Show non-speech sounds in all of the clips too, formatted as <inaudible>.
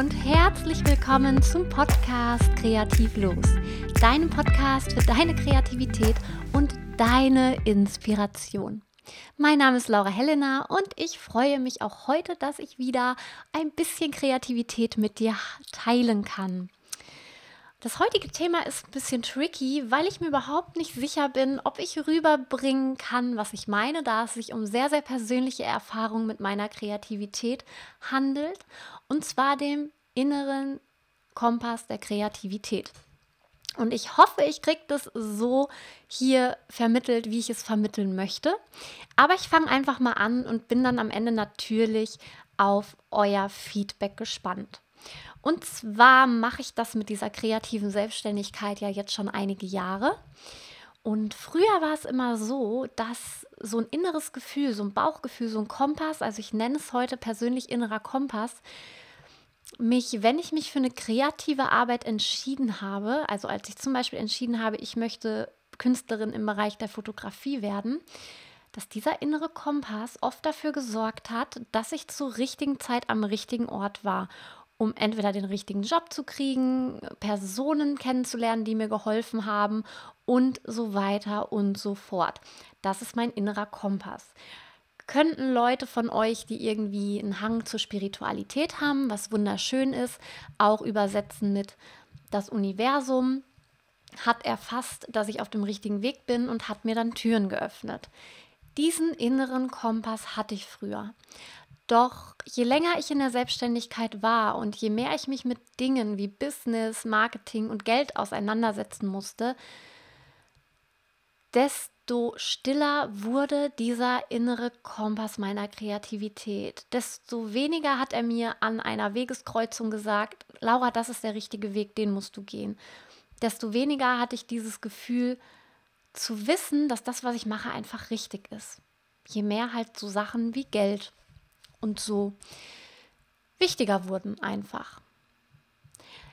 und herzlich willkommen zum Podcast Kreativ Los, deinem Podcast für deine Kreativität und deine Inspiration. Mein Name ist Laura Helena und ich freue mich auch heute, dass ich wieder ein bisschen Kreativität mit dir teilen kann. Das heutige Thema ist ein bisschen tricky, weil ich mir überhaupt nicht sicher bin, ob ich rüberbringen kann, was ich meine, da es sich um sehr, sehr persönliche Erfahrungen mit meiner Kreativität handelt. Und zwar dem inneren Kompass der Kreativität. Und ich hoffe, ich kriege das so hier vermittelt, wie ich es vermitteln möchte. Aber ich fange einfach mal an und bin dann am Ende natürlich auf euer Feedback gespannt. Und zwar mache ich das mit dieser kreativen Selbstständigkeit ja jetzt schon einige Jahre. Und früher war es immer so, dass so ein inneres Gefühl, so ein Bauchgefühl, so ein Kompass, also ich nenne es heute persönlich innerer Kompass, mich, wenn ich mich für eine kreative Arbeit entschieden habe, also als ich zum Beispiel entschieden habe, ich möchte Künstlerin im Bereich der Fotografie werden, dass dieser innere Kompass oft dafür gesorgt hat, dass ich zur richtigen Zeit am richtigen Ort war um entweder den richtigen Job zu kriegen, Personen kennenzulernen, die mir geholfen haben und so weiter und so fort. Das ist mein innerer Kompass. Könnten Leute von euch, die irgendwie einen Hang zur Spiritualität haben, was wunderschön ist, auch übersetzen mit das Universum hat erfasst, dass ich auf dem richtigen Weg bin und hat mir dann Türen geöffnet. Diesen inneren Kompass hatte ich früher. Doch je länger ich in der Selbstständigkeit war und je mehr ich mich mit Dingen wie Business, Marketing und Geld auseinandersetzen musste, desto stiller wurde dieser innere Kompass meiner Kreativität. Desto weniger hat er mir an einer Wegeskreuzung gesagt, Laura, das ist der richtige Weg, den musst du gehen. Desto weniger hatte ich dieses Gefühl zu wissen, dass das, was ich mache, einfach richtig ist. Je mehr halt so Sachen wie Geld und so wichtiger wurden einfach.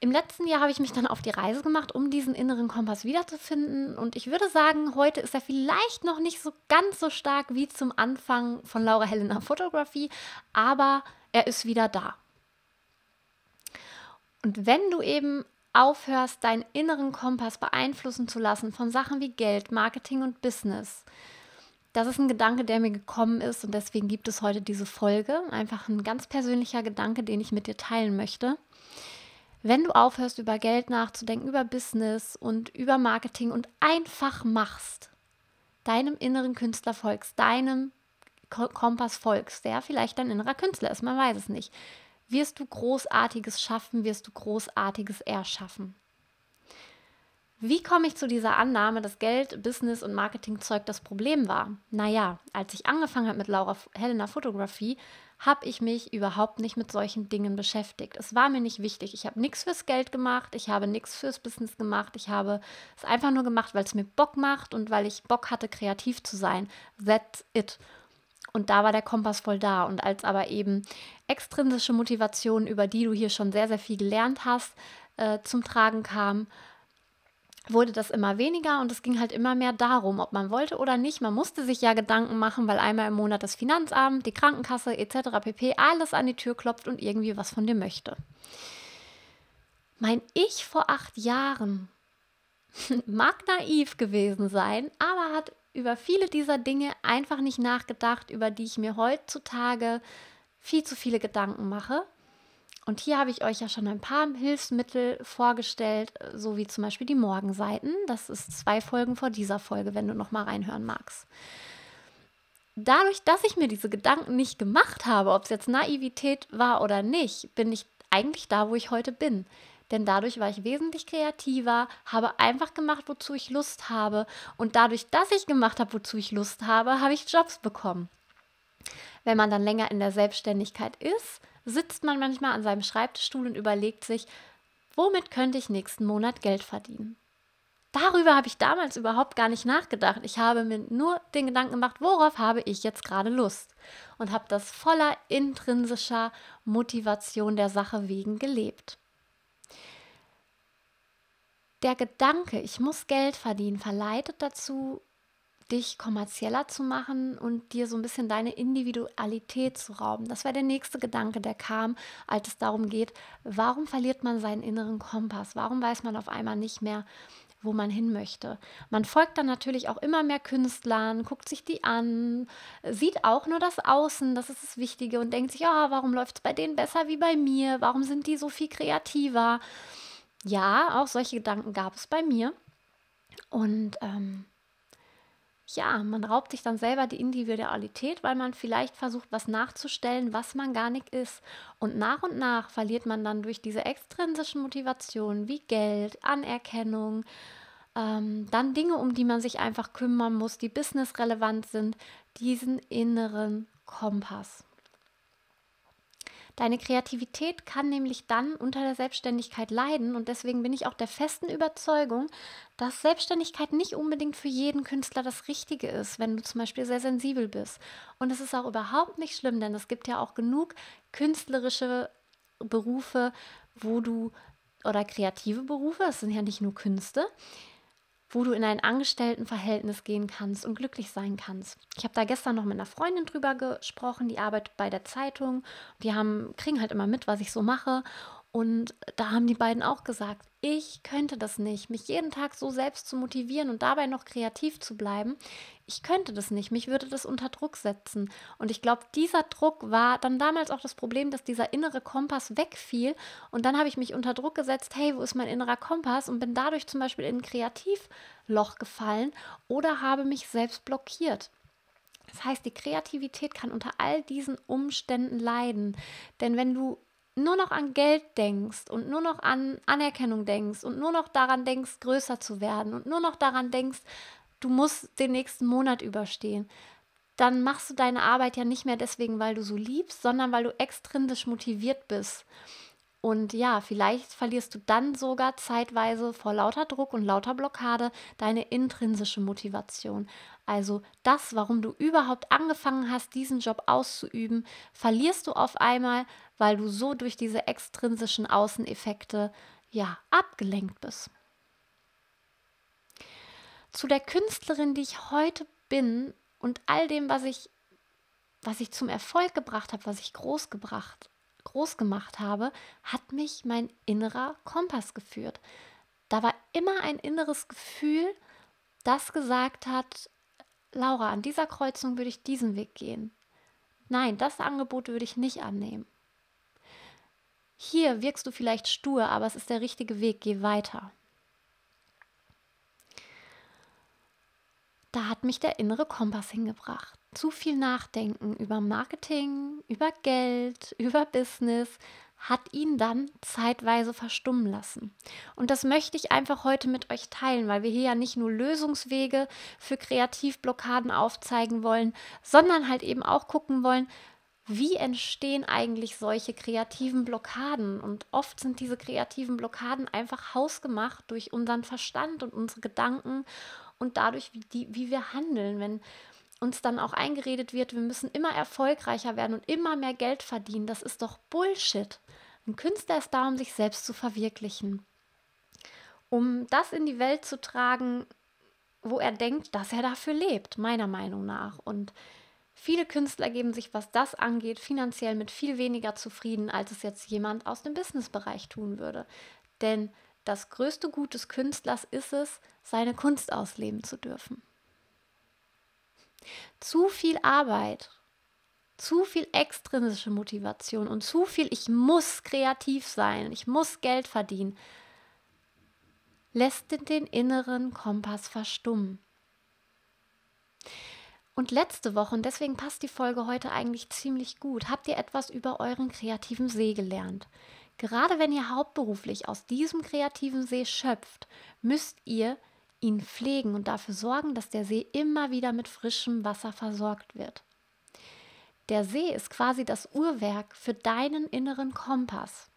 Im letzten Jahr habe ich mich dann auf die Reise gemacht, um diesen inneren Kompass wiederzufinden. Und ich würde sagen, heute ist er vielleicht noch nicht so ganz so stark wie zum Anfang von Laura Helena Photography, aber er ist wieder da. Und wenn du eben aufhörst, deinen inneren Kompass beeinflussen zu lassen von Sachen wie Geld, Marketing und Business, das ist ein Gedanke, der mir gekommen ist und deswegen gibt es heute diese Folge. Einfach ein ganz persönlicher Gedanke, den ich mit dir teilen möchte. Wenn du aufhörst, über Geld nachzudenken, über Business und über Marketing und einfach machst, deinem inneren Künstler folgst, deinem Kompass folgst, der vielleicht dein innerer Künstler ist, man weiß es nicht, wirst du Großartiges schaffen, wirst du Großartiges erschaffen. Wie komme ich zu dieser Annahme, dass Geld, Business und Marketingzeug das Problem war? Naja, als ich angefangen habe mit Laura Helena Fotografie, habe ich mich überhaupt nicht mit solchen Dingen beschäftigt. Es war mir nicht wichtig. Ich habe nichts fürs Geld gemacht, ich habe nichts fürs Business gemacht. Ich habe es einfach nur gemacht, weil es mir Bock macht und weil ich Bock hatte, kreativ zu sein. That's it. Und da war der Kompass voll da. Und als aber eben extrinsische Motivation, über die du hier schon sehr, sehr viel gelernt hast, äh, zum Tragen kam, wurde das immer weniger und es ging halt immer mehr darum, ob man wollte oder nicht. Man musste sich ja Gedanken machen, weil einmal im Monat das Finanzamt, die Krankenkasse etc. pp. alles an die Tür klopft und irgendwie was von dir möchte. Mein Ich vor acht Jahren <laughs> mag naiv gewesen sein, aber hat über viele dieser Dinge einfach nicht nachgedacht, über die ich mir heutzutage viel zu viele Gedanken mache und hier habe ich euch ja schon ein paar Hilfsmittel vorgestellt, so wie zum Beispiel die Morgenseiten. Das ist zwei Folgen vor dieser Folge, wenn du noch mal reinhören magst. Dadurch, dass ich mir diese Gedanken nicht gemacht habe, ob es jetzt Naivität war oder nicht, bin ich eigentlich da, wo ich heute bin. Denn dadurch war ich wesentlich kreativer, habe einfach gemacht, wozu ich Lust habe. Und dadurch, dass ich gemacht habe, wozu ich Lust habe, habe ich Jobs bekommen. Wenn man dann länger in der Selbstständigkeit ist, sitzt man manchmal an seinem Schreibtischstuhl und überlegt sich, womit könnte ich nächsten Monat Geld verdienen? Darüber habe ich damals überhaupt gar nicht nachgedacht. Ich habe mir nur den Gedanken gemacht, worauf habe ich jetzt gerade Lust? Und habe das voller intrinsischer Motivation der Sache wegen gelebt. Der Gedanke, ich muss Geld verdienen, verleitet dazu, dich kommerzieller zu machen und dir so ein bisschen deine Individualität zu rauben. Das war der nächste Gedanke, der kam, als es darum geht, warum verliert man seinen inneren Kompass? Warum weiß man auf einmal nicht mehr, wo man hin möchte. Man folgt dann natürlich auch immer mehr Künstlern, guckt sich die an, sieht auch nur das Außen, das ist das Wichtige und denkt sich, ja, oh, warum läuft es bei denen besser wie bei mir? Warum sind die so viel kreativer? Ja, auch solche Gedanken gab es bei mir. Und ähm, ja, man raubt sich dann selber die Individualität, weil man vielleicht versucht, was nachzustellen, was man gar nicht ist. Und nach und nach verliert man dann durch diese extrinsischen Motivationen wie Geld, Anerkennung, ähm, dann Dinge, um die man sich einfach kümmern muss, die businessrelevant sind, diesen inneren Kompass. Deine Kreativität kann nämlich dann unter der Selbstständigkeit leiden und deswegen bin ich auch der festen Überzeugung, dass Selbstständigkeit nicht unbedingt für jeden Künstler das Richtige ist, wenn du zum Beispiel sehr sensibel bist. Und es ist auch überhaupt nicht schlimm, denn es gibt ja auch genug künstlerische Berufe, wo du oder kreative Berufe, es sind ja nicht nur Künste, wo du in ein Angestelltenverhältnis gehen kannst und glücklich sein kannst. Ich habe da gestern noch mit einer Freundin drüber gesprochen, die arbeitet bei der Zeitung. Die haben, kriegen halt immer mit, was ich so mache. Und da haben die beiden auch gesagt, ich könnte das nicht, mich jeden Tag so selbst zu motivieren und dabei noch kreativ zu bleiben. Ich könnte das nicht, mich würde das unter Druck setzen. Und ich glaube, dieser Druck war dann damals auch das Problem, dass dieser innere Kompass wegfiel. Und dann habe ich mich unter Druck gesetzt, hey, wo ist mein innerer Kompass? Und bin dadurch zum Beispiel in ein Kreativloch gefallen oder habe mich selbst blockiert. Das heißt, die Kreativität kann unter all diesen Umständen leiden. Denn wenn du nur noch an Geld denkst und nur noch an Anerkennung denkst und nur noch daran denkst, größer zu werden und nur noch daran denkst, du musst den nächsten Monat überstehen, dann machst du deine Arbeit ja nicht mehr deswegen, weil du so liebst, sondern weil du extrinsisch motiviert bist. Und ja, vielleicht verlierst du dann sogar zeitweise vor lauter Druck und lauter Blockade deine intrinsische Motivation. Also das, warum du überhaupt angefangen hast, diesen Job auszuüben, verlierst du auf einmal, weil du so durch diese extrinsischen Außeneffekte ja abgelenkt bist. Zu der Künstlerin, die ich heute bin und all dem, was ich was ich zum Erfolg gebracht habe, was ich groß gebracht groß gemacht habe, hat mich mein innerer Kompass geführt. Da war immer ein inneres Gefühl, das gesagt hat, Laura, an dieser Kreuzung würde ich diesen Weg gehen. Nein, das Angebot würde ich nicht annehmen. Hier wirkst du vielleicht stur, aber es ist der richtige Weg, geh weiter. Da hat mich der innere Kompass hingebracht zu viel Nachdenken über Marketing, über Geld, <laughs> über Business hat ihn dann zeitweise verstummen lassen. Und das möchte ich einfach heute mit euch teilen, weil wir hier ja nicht nur Lösungswege für Kreativblockaden aufzeigen wollen, sondern halt eben auch gucken wollen, wie entstehen eigentlich solche kreativen Blockaden? Und oft sind diese kreativen Blockaden einfach hausgemacht durch unseren Verstand und unsere Gedanken und dadurch, wie, die, wie wir handeln. Wenn uns dann auch eingeredet wird, wir müssen immer erfolgreicher werden und immer mehr Geld verdienen, das ist doch Bullshit. Ein Künstler ist da, um sich selbst zu verwirklichen. Um das in die Welt zu tragen, wo er denkt, dass er dafür lebt, meiner Meinung nach. Und viele Künstler geben sich, was das angeht, finanziell mit viel weniger zufrieden, als es jetzt jemand aus dem Businessbereich tun würde. Denn das größte Gut des Künstlers ist es, seine Kunst ausleben zu dürfen. Zu viel Arbeit, zu viel extrinsische Motivation und zu viel, ich muss kreativ sein, ich muss Geld verdienen, lässt den inneren Kompass verstummen. Und letzte Woche, und deswegen passt die Folge heute eigentlich ziemlich gut, habt ihr etwas über euren kreativen See gelernt. Gerade wenn ihr hauptberuflich aus diesem kreativen See schöpft, müsst ihr ihn pflegen und dafür sorgen, dass der See immer wieder mit frischem Wasser versorgt wird. Der See ist quasi das Uhrwerk für deinen inneren Kompass.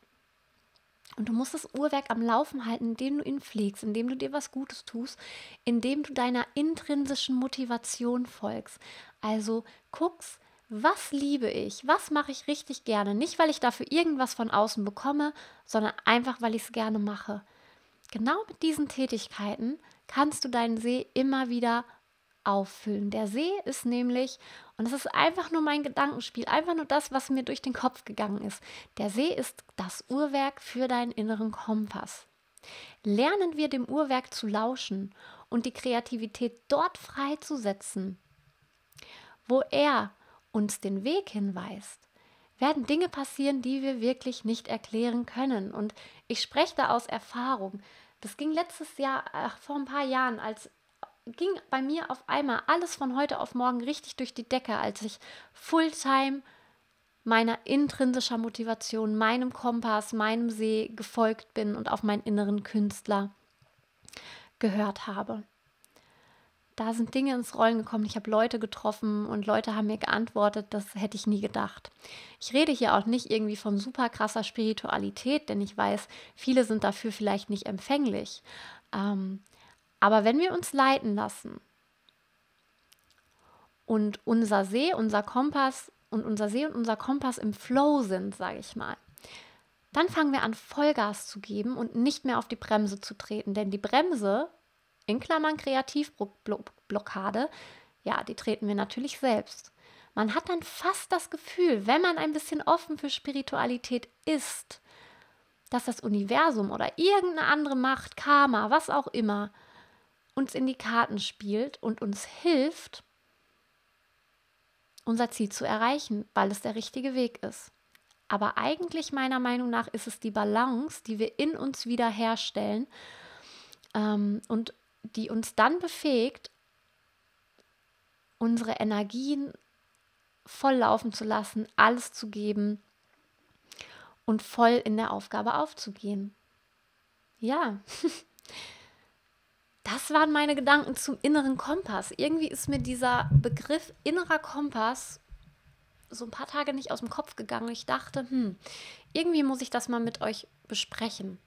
Und du musst das Uhrwerk am Laufen halten, indem du ihn pflegst, indem du dir was Gutes tust, indem du deiner intrinsischen Motivation folgst. Also guckst, was liebe ich, was mache ich richtig gerne. Nicht, weil ich dafür irgendwas von außen bekomme, sondern einfach, weil ich es gerne mache. Genau mit diesen Tätigkeiten kannst du deinen See immer wieder auffüllen. Der See ist nämlich, und es ist einfach nur mein Gedankenspiel, einfach nur das, was mir durch den Kopf gegangen ist. Der See ist das Uhrwerk für deinen inneren Kompass. Lernen wir dem Uhrwerk zu lauschen und die Kreativität dort freizusetzen, wo er uns den Weg hinweist, werden Dinge passieren, die wir wirklich nicht erklären können. Und ich spreche da aus Erfahrung. Das ging letztes Jahr, ach, vor ein paar Jahren, als ging bei mir auf einmal alles von heute auf morgen richtig durch die Decke, als ich Fulltime meiner intrinsischer Motivation, meinem Kompass, meinem See gefolgt bin und auf meinen inneren Künstler gehört habe. Da sind Dinge ins Rollen gekommen. Ich habe Leute getroffen und Leute haben mir geantwortet, das hätte ich nie gedacht. Ich rede hier auch nicht irgendwie von super krasser Spiritualität, denn ich weiß, viele sind dafür vielleicht nicht empfänglich. Ähm, aber wenn wir uns leiten lassen und unser See, unser Kompass und unser See und unser Kompass im Flow sind, sage ich mal, dann fangen wir an, Vollgas zu geben und nicht mehr auf die Bremse zu treten. Denn die Bremse, in Klammern Kreativblockade, ja, die treten wir natürlich selbst. Man hat dann fast das Gefühl, wenn man ein bisschen offen für Spiritualität ist, dass das Universum oder irgendeine andere Macht, Karma, was auch immer, uns in die Karten spielt und uns hilft, unser Ziel zu erreichen, weil es der richtige Weg ist. Aber eigentlich meiner Meinung nach ist es die Balance, die wir in uns wiederherstellen ähm, und die uns dann befähigt, unsere Energien voll laufen zu lassen, alles zu geben und voll in der Aufgabe aufzugehen. Ja, <laughs> das waren meine Gedanken zum inneren Kompass. Irgendwie ist mir dieser Begriff innerer Kompass so ein paar Tage nicht aus dem Kopf gegangen. Ich dachte, hm, irgendwie muss ich das mal mit euch besprechen.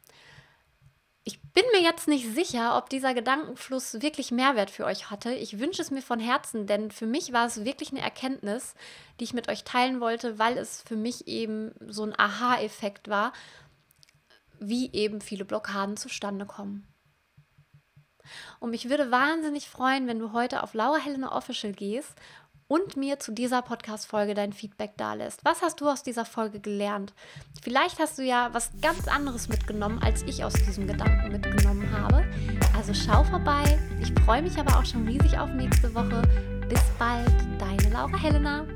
Bin mir jetzt nicht sicher, ob dieser Gedankenfluss wirklich Mehrwert für euch hatte. Ich wünsche es mir von Herzen, denn für mich war es wirklich eine Erkenntnis, die ich mit euch teilen wollte, weil es für mich eben so ein Aha-Effekt war, wie eben viele Blockaden zustande kommen. Und mich würde wahnsinnig freuen, wenn du heute auf Laura Helena Official gehst und mir zu dieser Podcast-Folge dein Feedback dalässt. Was hast du aus dieser Folge gelernt? Vielleicht hast du ja was ganz anderes mitgenommen, als ich aus diesem Gedanken mitgenommen habe. Also schau vorbei. Ich freue mich aber auch schon riesig auf nächste Woche. Bis bald, deine Laura Helena.